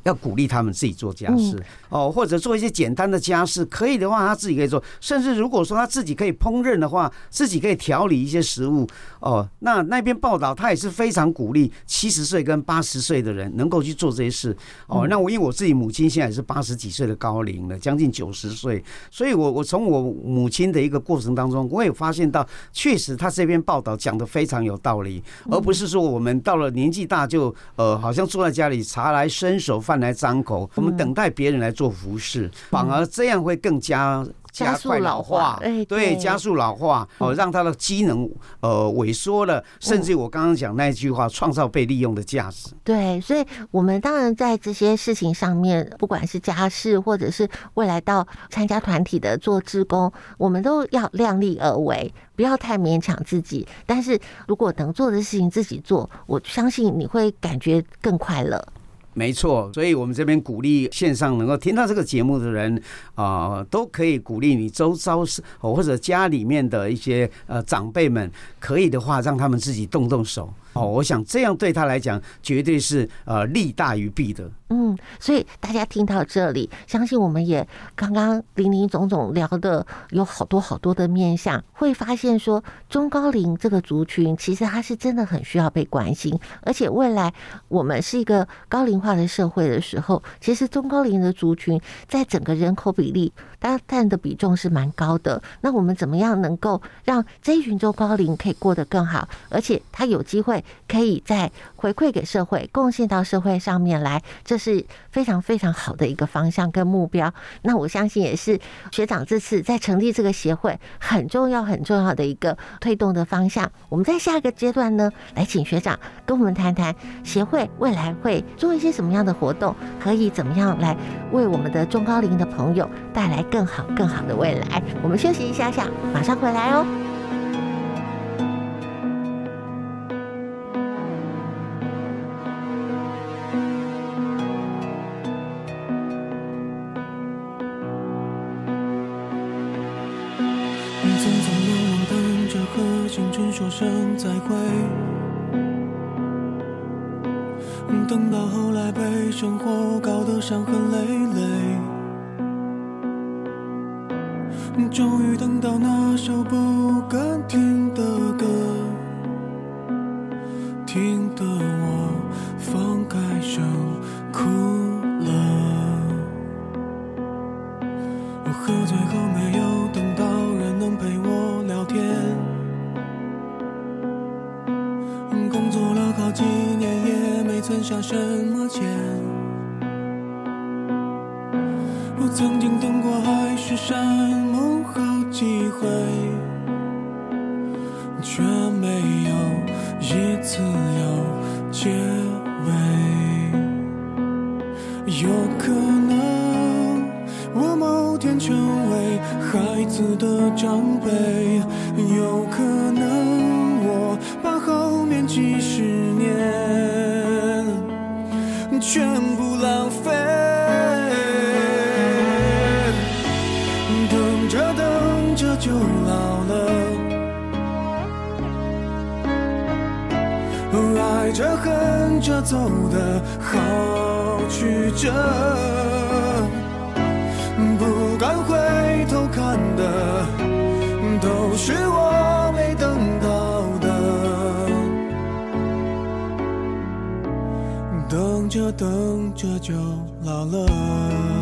要鼓励他们自己做家事哦，或者做一些简单的家事，可以的话他自己可以做。甚至如果说他自己可以烹饪的话，自己可以调理一些食物哦。那那边报道他也是非常鼓励七十岁跟八十岁的人能够去做这些事哦。那我因为我自己母亲现在也是八十几岁的高龄了，将近九十岁，所以我我从我母亲的一个过程当中，我也发现到，确实他这篇报道讲的非常有道理，而不是说我们到了年纪大就呃好像坐在家里茶来伸手饭来张口，我们等待别人来做服侍，反而这样会更加加速老化。对，加速老化哦，让他的机能呃萎缩了，甚至我刚刚讲那句话，创造被利用的价值。对，所以我们当然在这些事情上面，不管是家事，或者是未来到参加团体的做志工，我们都要量力而为，不要太勉强自己。但是如果能做的事情自己做，我相信你会感觉更快乐。没错，所以我们这边鼓励线上能够听到这个节目的人啊，都可以鼓励你周遭是或者家里面的一些呃长辈们，可以的话让他们自己动动手。哦，我想这样对他来讲，绝对是呃利大于弊的。嗯，所以大家听到这里，相信我们也刚刚林林总总聊的有好多好多的面向，会发现说中高龄这个族群其实他是真的很需要被关心，而且未来我们是一个高龄化的社会的时候，其实中高龄的族群在整个人口比例，它占的比重是蛮高的。那我们怎么样能够让这一群中高龄可以过得更好，而且他有机会。可以再回馈给社会，贡献到社会上面来，这是非常非常好的一个方向跟目标。那我相信也是学长这次在成立这个协会很重要很重要的一个推动的方向。我们在下一个阶段呢，来请学长跟我们谈谈协会未来会做一些什么样的活动，可以怎么样来为我们的中高龄的朋友带来更好更好的未来。我们休息一下下，马上回来哦。说声再会，等到后来被生活搞得伤痕累累，终于等到那首不敢听的歌，听得我放开手哭了。我喝醉后没下什么钱，我曾经等过海誓山盟好几回，却没有一次有结尾。有可能我某天成为孩子的长辈，有可能走的好曲折，不敢回头看的都是我没等到的。等着等着就老了。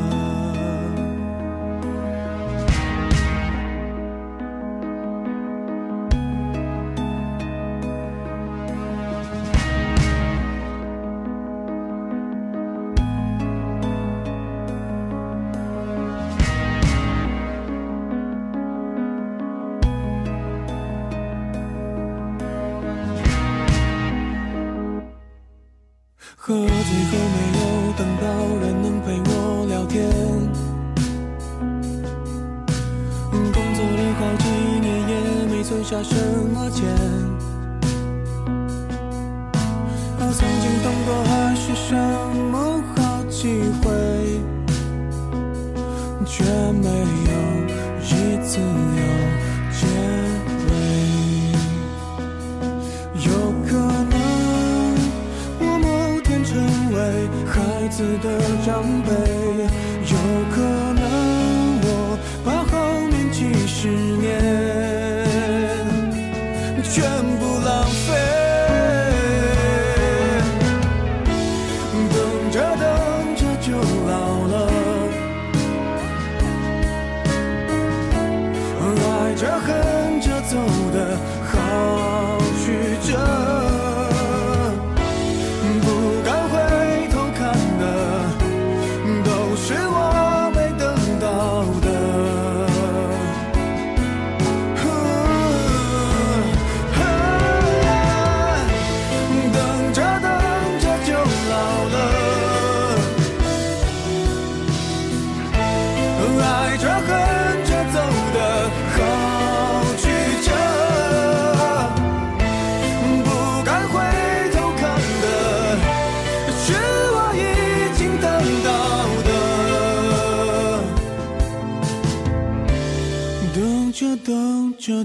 爱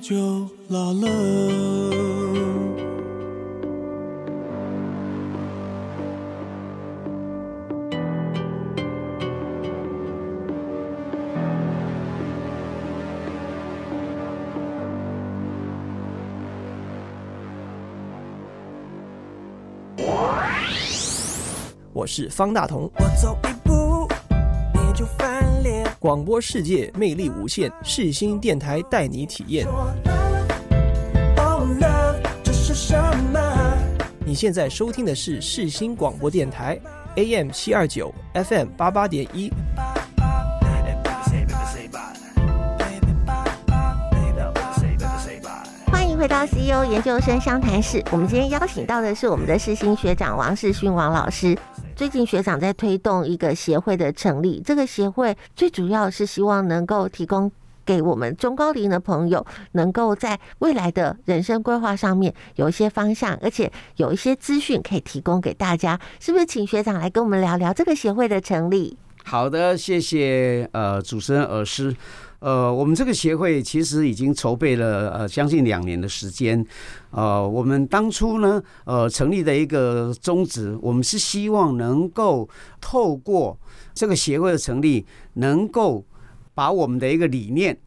就老了。我是方大同。广播世界魅力无限，世新电台带你体验。你现在收听的是世新广播电台，AM 七二九，FM 八八点一。欢迎回到 CEO 研究生商谈室。我们今天邀请到的是我们的世新学长王世勋王老师。最近学长在推动一个协会的成立，这个协会最主要是希望能够提供给我们中高龄的朋友，能够在未来的人生规划上面有一些方向，而且有一些资讯可以提供给大家。是不是请学长来跟我们聊聊这个协会的成立？好的，谢谢呃主持人尔师。呃，我们这个协会其实已经筹备了呃将近两年的时间。呃，我们当初呢，呃成立的一个宗旨，我们是希望能够透过这个协会的成立，能够把我们的一个理念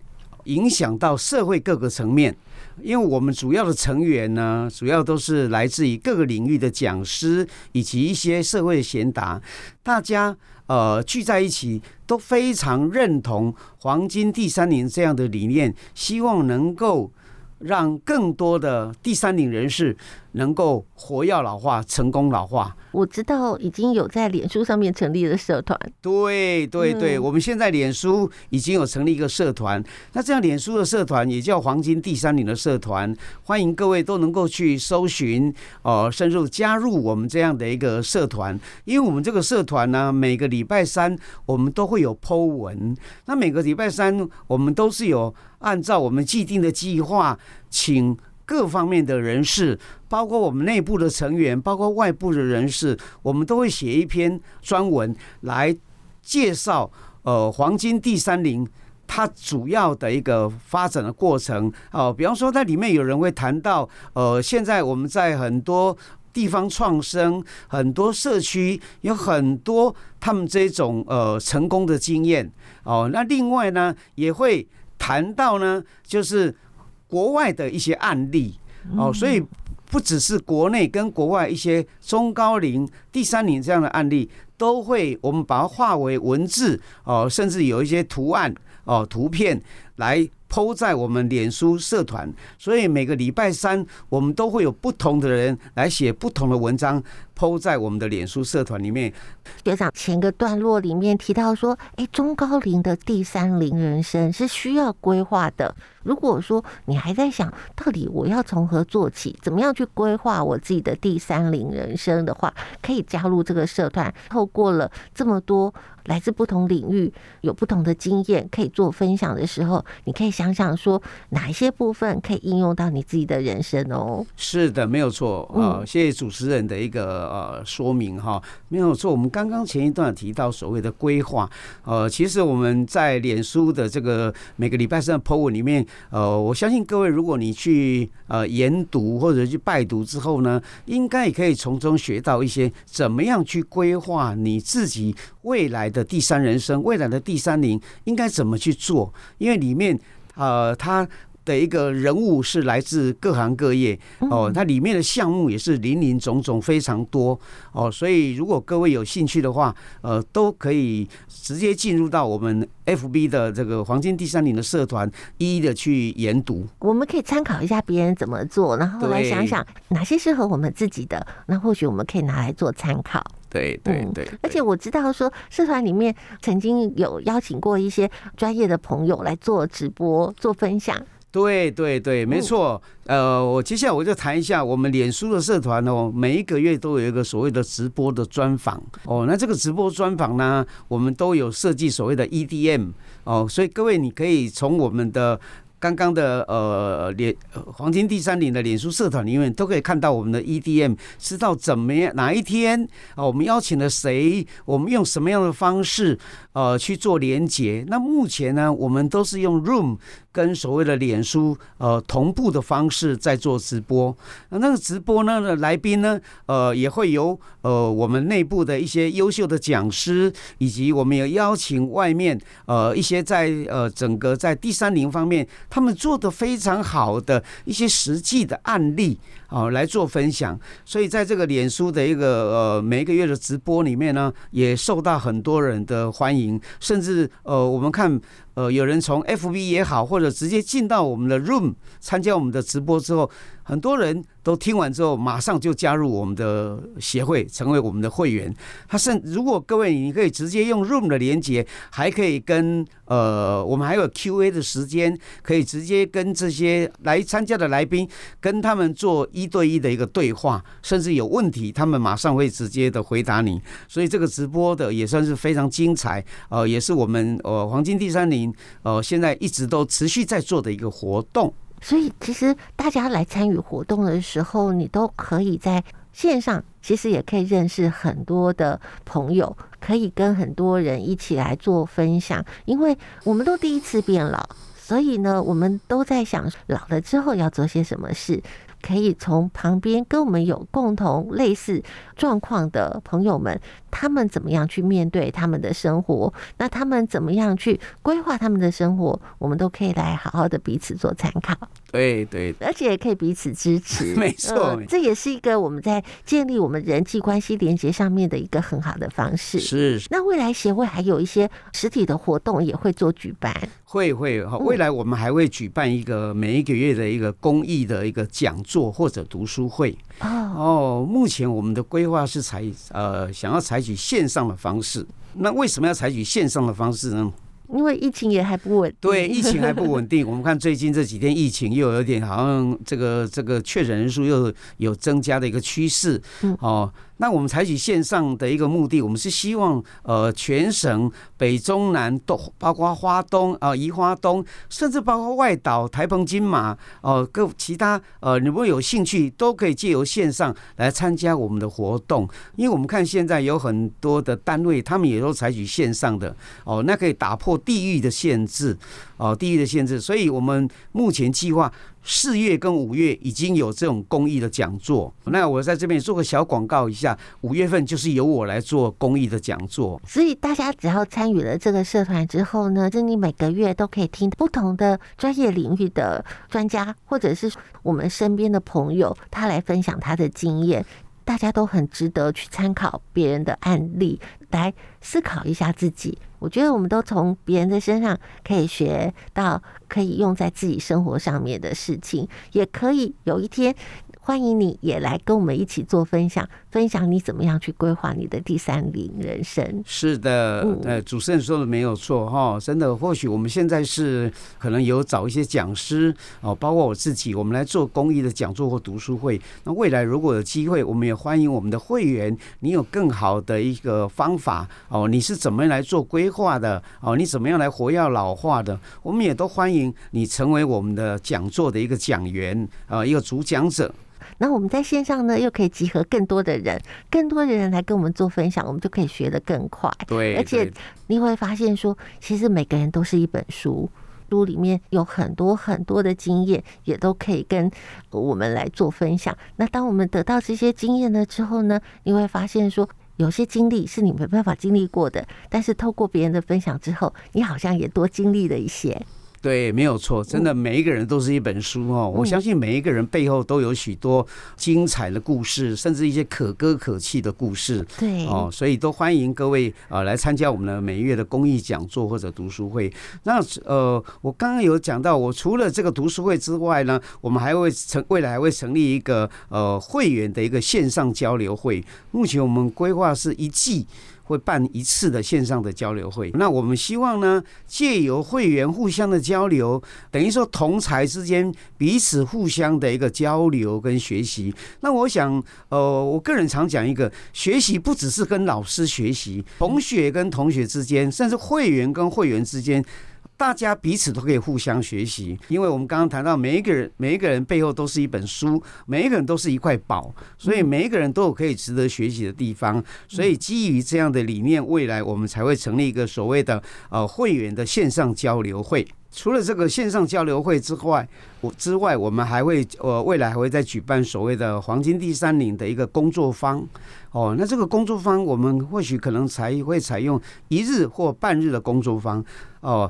影响到社会各个层面。因为我们主要的成员呢，主要都是来自于各个领域的讲师以及一些社会贤达，大家。呃，聚在一起都非常认同黄金第三龄这样的理念，希望能够让更多的第三龄人士能够活跃老化、成功老化。我知道已经有在脸书上面成立了社团。对对对，我们现在脸书已经有成立一个社团。那这样脸书的社团也叫黄金第三领的社团，欢迎各位都能够去搜寻，呃，深入加入我们这样的一个社团。因为我们这个社团呢，每个礼拜三我们都会有 po 文。那每个礼拜三我们都是有按照我们既定的计划，请。各方面的人士，包括我们内部的成员，包括外部的人士，我们都会写一篇专文来介绍呃黄金第三零它主要的一个发展的过程哦、比方说，在里面有人会谈到呃，现在我们在很多地方创生，很多社区有很多他们这种呃成功的经验哦、那另外呢，也会谈到呢，就是。国外的一些案例哦，所以不只是国内跟国外一些中高龄第三龄这样的案例，都会我们把它化为文字哦，甚至有一些图案哦、图片来 PO 在我们脸书社团。所以每个礼拜三，我们都会有不同的人来写不同的文章 PO 在我们的脸书社团里面。学长前个段落里面提到说，哎，中高龄的第三龄人生是需要规划的。如果说你还在想到底我要从何做起，怎么样去规划我自己的第三龄人生的话，可以加入这个社团。透过了这么多来自不同领域、有不同的经验可以做分享的时候，你可以想想说哪一些部分可以应用到你自己的人生哦。是的，没有错啊。谢谢主持人的一个呃说明哈，没有错。我们刚刚前一段提到所谓的规划，呃，其实我们在脸书的这个每个礼拜三的 po 文里面。呃，我相信各位，如果你去呃研读或者去拜读之后呢，应该也可以从中学到一些怎么样去规划你自己未来的第三人生、未来的第三龄应该怎么去做，因为里面呃它。的一个人物是来自各行各业哦，它里面的项目也是林林总总非常多哦，所以如果各位有兴趣的话，呃，都可以直接进入到我们 FB 的这个黄金第三龄的社团，一一的去研读。我们可以参考一下别人怎么做，然后来想想哪些适合我们自己的，那或许我们可以拿来做参考。对对对，而且我知道说社团里面曾经有邀请过一些专业的朋友来做直播、做分享。对对对，没错。呃，我接下来我就谈一下我们脸书的社团哦，每一个月都有一个所谓的直播的专访哦。那这个直播专访呢，我们都有设计所谓的 EDM 哦，所以各位你可以从我们的。刚刚的呃脸黄金第三领的脸书社团里面都可以看到我们的 EDM，知道怎么样哪一天啊，我们邀请了谁，我们用什么样的方式呃去做连接。那目前呢，我们都是用 Room 跟所谓的脸书呃同步的方式在做直播。那那个直播呢，来宾呢呃也会由呃我们内部的一些优秀的讲师，以及我们有邀请外面呃一些在呃整个在第三零方面。他们做的非常好的一些实际的案例哦，来做分享。所以在这个脸书的一个呃每一个月的直播里面呢，也受到很多人的欢迎。甚至呃，我们看呃，有人从 FB 也好，或者直接进到我们的 Room 参加我们的直播之后，很多人都听完之后，马上就加入我们的协会，成为我们的会员。他甚如果各位你可以直接用 Room 的连接，还可以跟呃，我们还有 Q&A 的时间，可以直接跟这些来参加的来宾，跟他们做一对一的一个对话，甚至有问题，他们马上会直接的回答你。所以这个直播的也算是非常精彩，呃，也是我们呃黄金第三龄呃现在一直都持续在做的一个活动。所以，其实大家来参与活动的时候，你都可以在线上，其实也可以认识很多的朋友，可以跟很多人一起来做分享。因为我们都第一次变老，所以呢，我们都在想老了之后要做些什么事。可以从旁边跟我们有共同类似状况的朋友们，他们怎么样去面对他们的生活？那他们怎么样去规划他们的生活？我们都可以来好好的彼此做参考。对对，而且也可以彼此支持。没错、呃，这也是一个我们在建立我们人际关系连接上面的一个很好的方式。是。那未来协会还有一些实体的活动也会做举办。会会哈，未来我们还会举办一个每一个月的一个公益的一个讲座或者读书会。哦，目前我们的规划是采呃想要采取线上的方式。那为什么要采取线上的方式呢？因为疫情也还不稳定。对，疫情还不稳定。我们看最近这几天疫情又有点好像这个这个确诊人数又有增加的一个趋势。嗯哦。那我们采取线上的一个目的，我们是希望呃全省北中南都包括花东啊、宜花东，甚至包括外岛台澎金马哦，各其他呃，如果有兴趣都可以借由线上来参加我们的活动。因为我们看现在有很多的单位，他们也都采取线上的哦，那可以打破地域的限制哦，地域的限制。所以我们目前计划。四月跟五月已经有这种公益的讲座，那我在这边做个小广告一下，五月份就是由我来做公益的讲座。所以大家只要参与了这个社团之后呢，就你每个月都可以听不同的专业领域的专家，或者是我们身边的朋友，他来分享他的经验。大家都很值得去参考别人的案例，来思考一下自己。我觉得我们都从别人的身上可以学到可以用在自己生活上面的事情，也可以有一天。欢迎你也来跟我们一起做分享，分享你怎么样去规划你的第三龄人生。是的，呃，主持人说的没有错哈，真的，或许我们现在是可能有找一些讲师哦，包括我自己，我们来做公益的讲座或读书会。那未来如果有机会，我们也欢迎我们的会员，你有更好的一个方法哦，你是怎么样来做规划的哦？你怎么样来活跃老化的？我们也都欢迎你成为我们的讲座的一个讲员啊，一个主讲者。那我们在线上呢，又可以集合更多的人，更多的人来跟我们做分享，我们就可以学得更快。对，而且你会发现说，其实每个人都是一本书，书里面有很多很多的经验，也都可以跟我们来做分享。那当我们得到这些经验了之后呢，你会发现说，有些经历是你没办法经历过的，但是透过别人的分享之后，你好像也多经历了一些。对，没有错，真的每一个人都是一本书哦。我相信每一个人背后都有许多精彩的故事，甚至一些可歌可泣的故事。对哦，所以都欢迎各位啊来参加我们的每月的公益讲座或者读书会。那呃，我刚刚有讲到，我除了这个读书会之外呢，我们还会成未来还会成立一个呃会员的一个线上交流会。目前我们规划是一季。会办一次的线上的交流会，那我们希望呢，借由会员互相的交流，等于说同才之间彼此互相的一个交流跟学习。那我想，呃，我个人常讲一个，学习不只是跟老师学习，同学跟同学之间，甚至会员跟会员之间。大家彼此都可以互相学习，因为我们刚刚谈到，每一个人每一个人背后都是一本书，每一个人都是一块宝，所以每一个人都有可以值得学习的地方。所以基于这样的理念，未来我们才会成立一个所谓的呃会员的线上交流会。除了这个线上交流会之外，我之外，我们还会呃未来还会再举办所谓的黄金第三领的一个工作坊。哦，那这个工作坊我们或许可能才会采用一日或半日的工作坊。哦。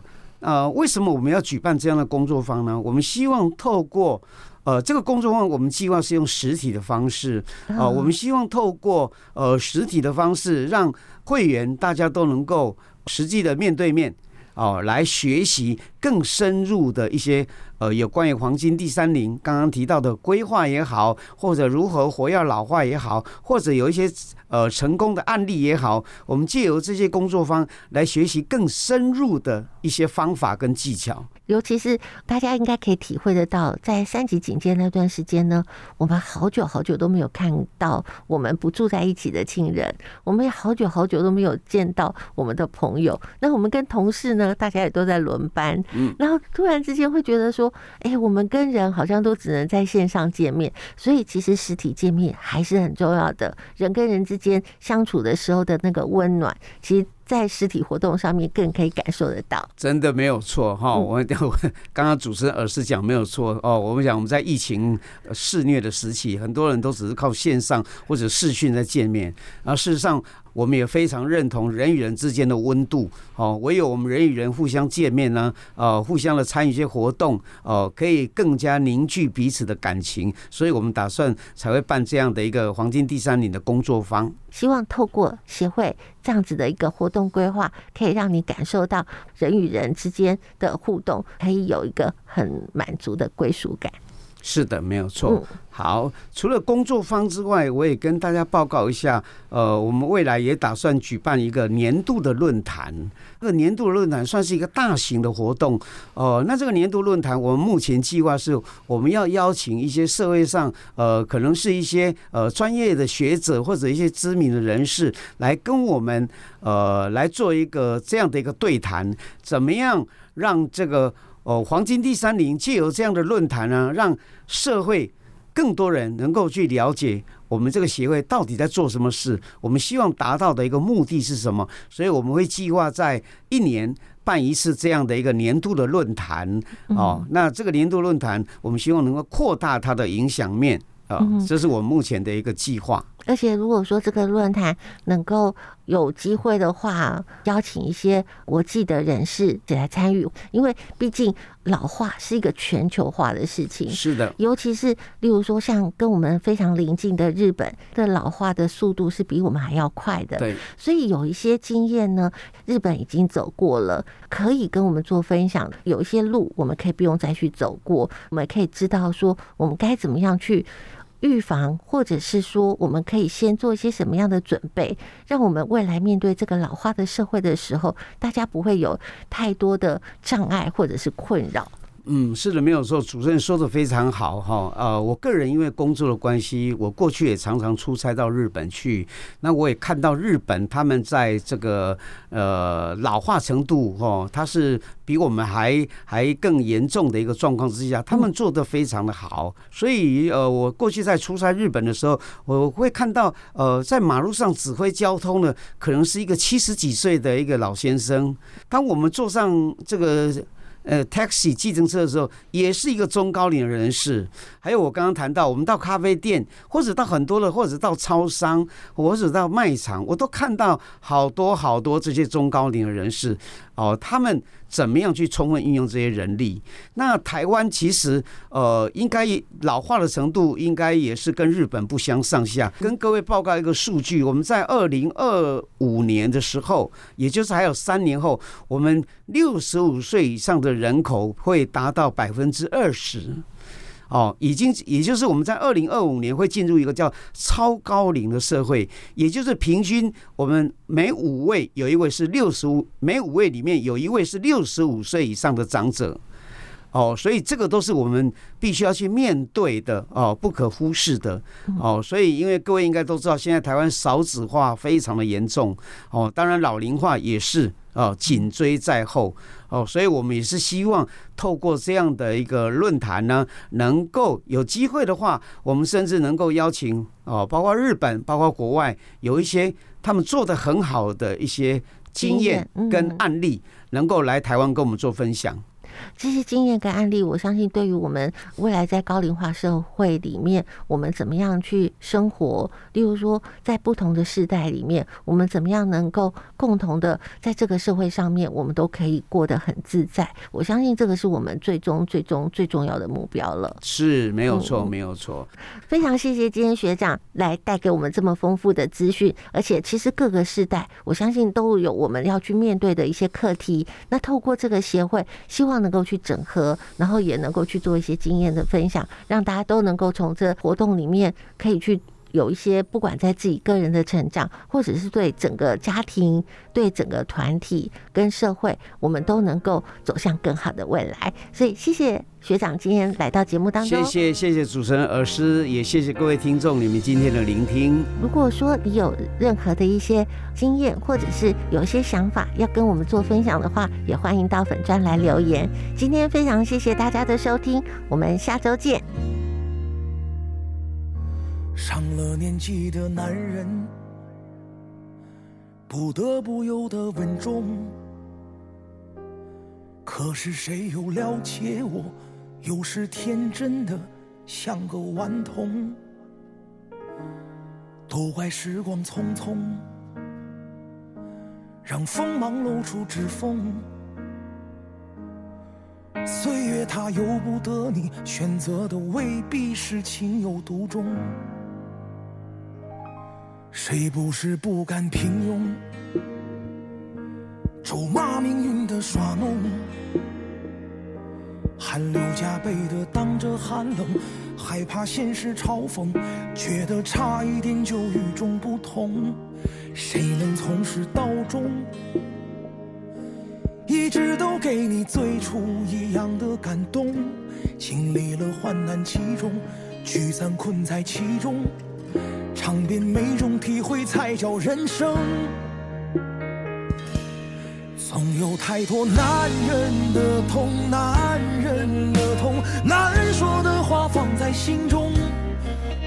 为什么我们要举办这样的工作坊呢？我们希望透过呃这个工作坊，我们计划是用实体的方式啊、呃，我们希望透过呃实体的方式，让会员大家都能够实际的面对面哦，来学习更深入的一些呃有关于黄金第三零刚刚提到的规划也好，或者如何活跃老化也好，或者有一些呃成功的案例也好，我们借由这些工作方来学习更深入的一些方法跟技巧。尤其是大家应该可以体会得到，在三级警戒那段时间呢，我们好久好久都没有看到我们不住在一起的亲人，我们也好久好久都没有见到我们的朋友。那我们跟同事呢，大家也都在轮班，嗯，然后突然之间会觉得说，哎，我们跟人好像都只能在线上见面，所以其实实体见面还是很重要的。人跟人之间相处的时候的那个温暖，其实。在实体活动上面更可以感受得到，真的没有错哈。我们 刚刚主持人耳是讲没有错哦。我们讲我们在疫情肆虐的时期，很多人都只是靠线上或者视讯在见面，然后事实上。我们也非常认同人与人之间的温度，哦，唯有我们人与人互相见面呢，呃，互相的参与一些活动，哦，可以更加凝聚彼此的感情，所以我们打算才会办这样的一个黄金第三龄的工作坊。希望透过协会这样子的一个活动规划，可以让你感受到人与人之间的互动，可以有一个很满足的归属感。是的，没有错。好，除了工作坊之外，我也跟大家报告一下。呃，我们未来也打算举办一个年度的论坛。这个年度的论坛算是一个大型的活动。哦、呃，那这个年度论坛，我们目前计划是，我们要邀请一些社会上，呃，可能是一些呃专业的学者或者一些知名的人士，来跟我们呃来做一个这样的一个对谈，怎么样让这个。哦，黄金第三龄借由这样的论坛呢，让社会更多人能够去了解我们这个协会到底在做什么事。我们希望达到的一个目的是什么？所以我们会计划在一年办一次这样的一个年度的论坛。哦，那这个年度论坛，我们希望能够扩大它的影响面啊，这是我们目前的一个计划。而且，如果说这个论坛能够有机会的话，邀请一些国际的人士来参与，因为毕竟老化是一个全球化的事情。是的，尤其是例如说，像跟我们非常邻近的日本的老化的速度是比我们还要快的。对，所以有一些经验呢，日本已经走过了，可以跟我们做分享。有一些路，我们可以不用再去走过，我们可以知道说，我们该怎么样去。预防，或者是说，我们可以先做一些什么样的准备，让我们未来面对这个老化的社会的时候，大家不会有太多的障碍或者是困扰。嗯，是的，没有错，主持人说的非常好哈。呃，我个人因为工作的关系，我过去也常常出差到日本去。那我也看到日本他们在这个呃老化程度哈，它是比我们还还更严重的一个状况之下，他们做得非常的好。所以呃，我过去在出差日本的时候，我会看到呃在马路上指挥交通的可能是一个七十几岁的一个老先生。当我们坐上这个。呃，taxi 计程车的时候，也是一个中高龄的人士。还有我刚刚谈到，我们到咖啡店，或者到很多的，或者到超商，或者到卖场，我都看到好多好多这些中高龄的人士。哦，他们怎么样去充分运用这些人力？那台湾其实呃，应该老化的程度应该也是跟日本不相上下。跟各位报告一个数据，我们在二零二五年的时候，也就是还有三年后，我们六十五岁以上的人口会达到百分之二十。哦，已经，也就是我们在二零二五年会进入一个叫超高龄的社会，也就是平均我们每五位有一位是六十五，每五位里面有一位是六十五岁以上的长者。哦，所以这个都是我们必须要去面对的哦，不可忽视的哦。所以，因为各位应该都知道，现在台湾少子化非常的严重哦，当然老龄化也是哦，紧追在后。哦，所以我们也是希望透过这样的一个论坛呢，能够有机会的话，我们甚至能够邀请哦，包括日本，包括国外有一些他们做的很好的一些经验跟案例，能够来台湾跟我们做分享。这些经验跟案例，我相信对于我们未来在高龄化社会里面，我们怎么样去生活，例如说在不同的世代里面，我们怎么样能够共同的在这个社会上面，我们都可以过得很自在。我相信这个是我们最终、最终、最重要的目标了。是没有错，没有错。非常谢谢今天学长来带给我们这么丰富的资讯，而且其实各个世代，我相信都有我们要去面对的一些课题。那透过这个协会，希望能够去去整合，然后也能够去做一些经验的分享，让大家都能够从这活动里面可以去。有一些不管在自己个人的成长，或者是对整个家庭、对整个团体跟社会，我们都能够走向更好的未来。所以，谢谢学长今天来到节目当中。谢谢谢谢主持人尔师，也谢谢各位听众你们今天的聆听。如果说你有任何的一些经验，或者是有一些想法要跟我们做分享的话，也欢迎到粉专来留言。今天非常谢谢大家的收听，我们下周见。上了年纪的男人，不得不有的稳重。可是谁又了解我？有时天真的像个顽童。都怪时光匆匆，让锋芒露出指缝。岁月它由不得你，选择的未必是情有独钟。谁不是不甘平庸，咒骂命运的耍弄，汗流浃背的挡着寒冷，害怕现实嘲讽，觉得差一点就与众不同。谁能从始到终，一直都给你最初一样的感动？经历了患难其中，聚散困在其中。尝遍每种体会，才叫人生。总有太多男人的痛，男人的痛，难说的话放在心中，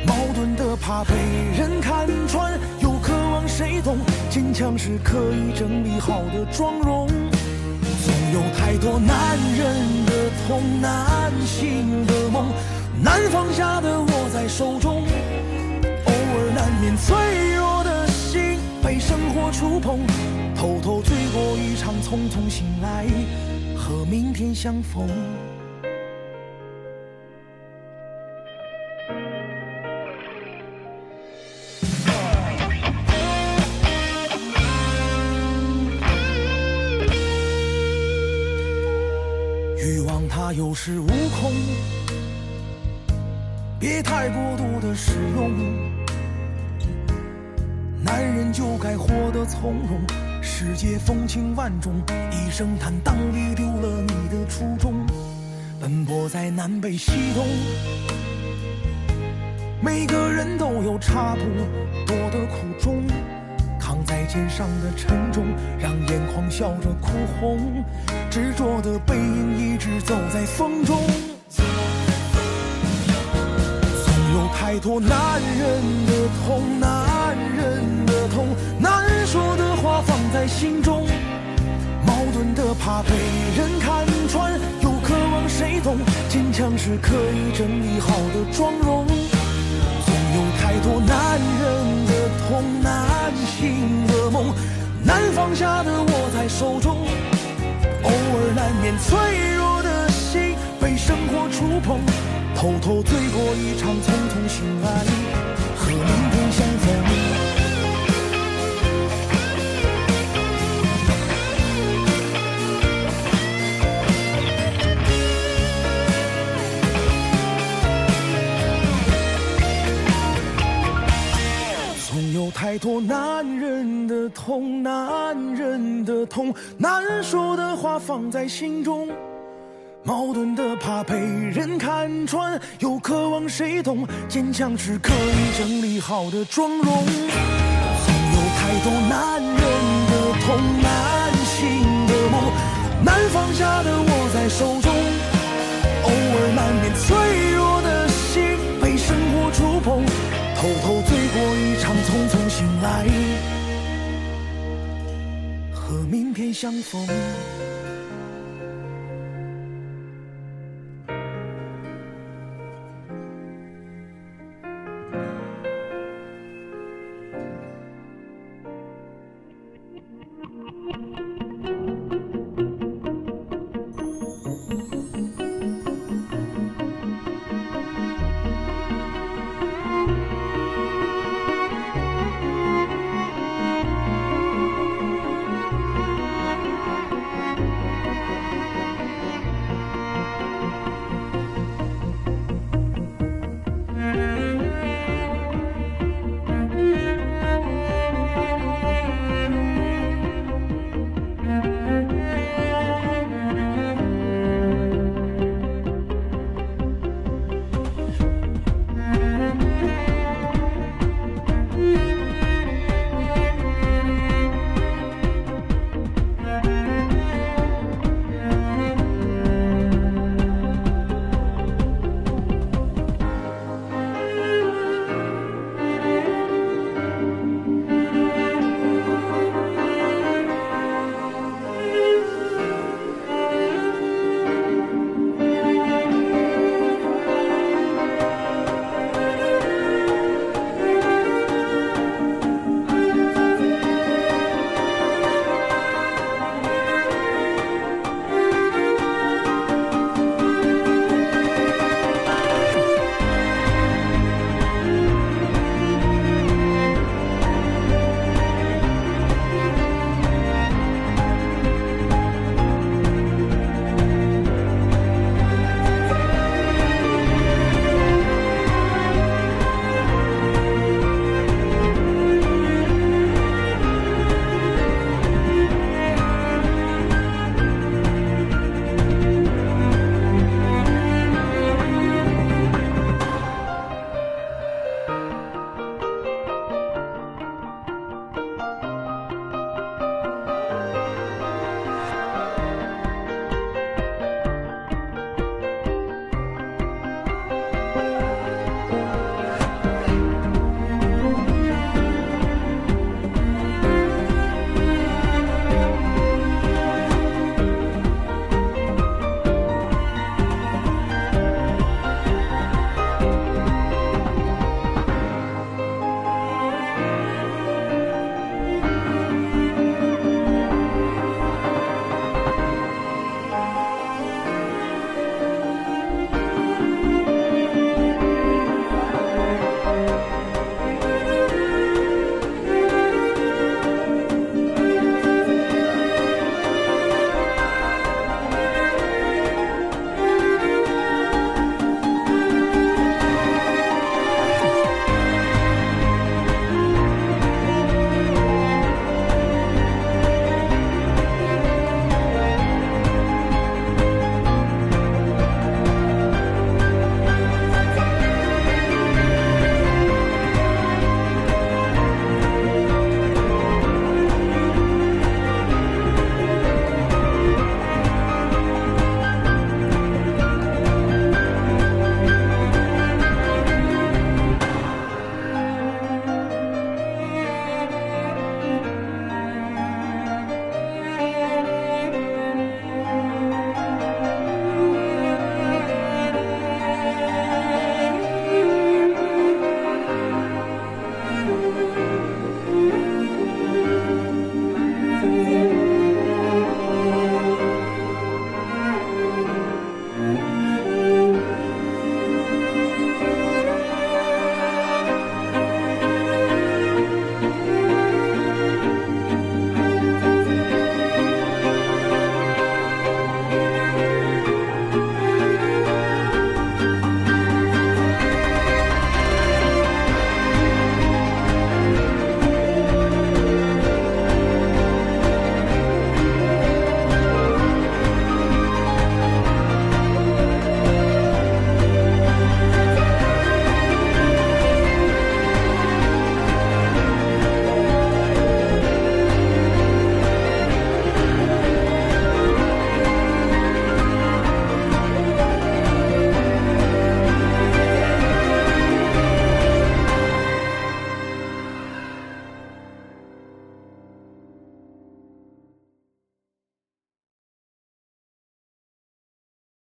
矛盾的怕被人看穿，又渴望谁懂？坚强是可以整理好的妆容。总有太多男人的痛，难醒的梦，难放下的握在手中。而难免脆弱的心被生活触碰，偷偷醉过一场，匆匆醒来，和明天相逢。欲望它有恃无恐，别太过度的使用。男人就该活得从容，世界风情万种，一声坦荡别丢了你的初衷。奔波在南北西东，每个人都有差不多的苦衷，扛在肩上的沉重，让眼眶笑着哭红，执着的背影一直走在风中。总有太多男人的痛难。人的痛，难说的话放在心中，矛盾的怕被人看穿，又渴望谁懂？坚强是可以整理好的妆容。总有太多男人的痛，难醒的梦，难放下的握在手中。偶尔难免脆弱的心被生活触碰，偷偷醉过一场，匆匆醒来，和明太多男人的痛，男人的痛，难说的话放在心中，矛盾的怕被人看穿，又渴望谁懂？坚强是可以整理好的妆容。总有太多男人的痛，难醒的梦，难放下的握在手中，偶尔难免脆弱的心被生活触碰，偷偷醉过一场，匆匆。醒来，和明天相逢。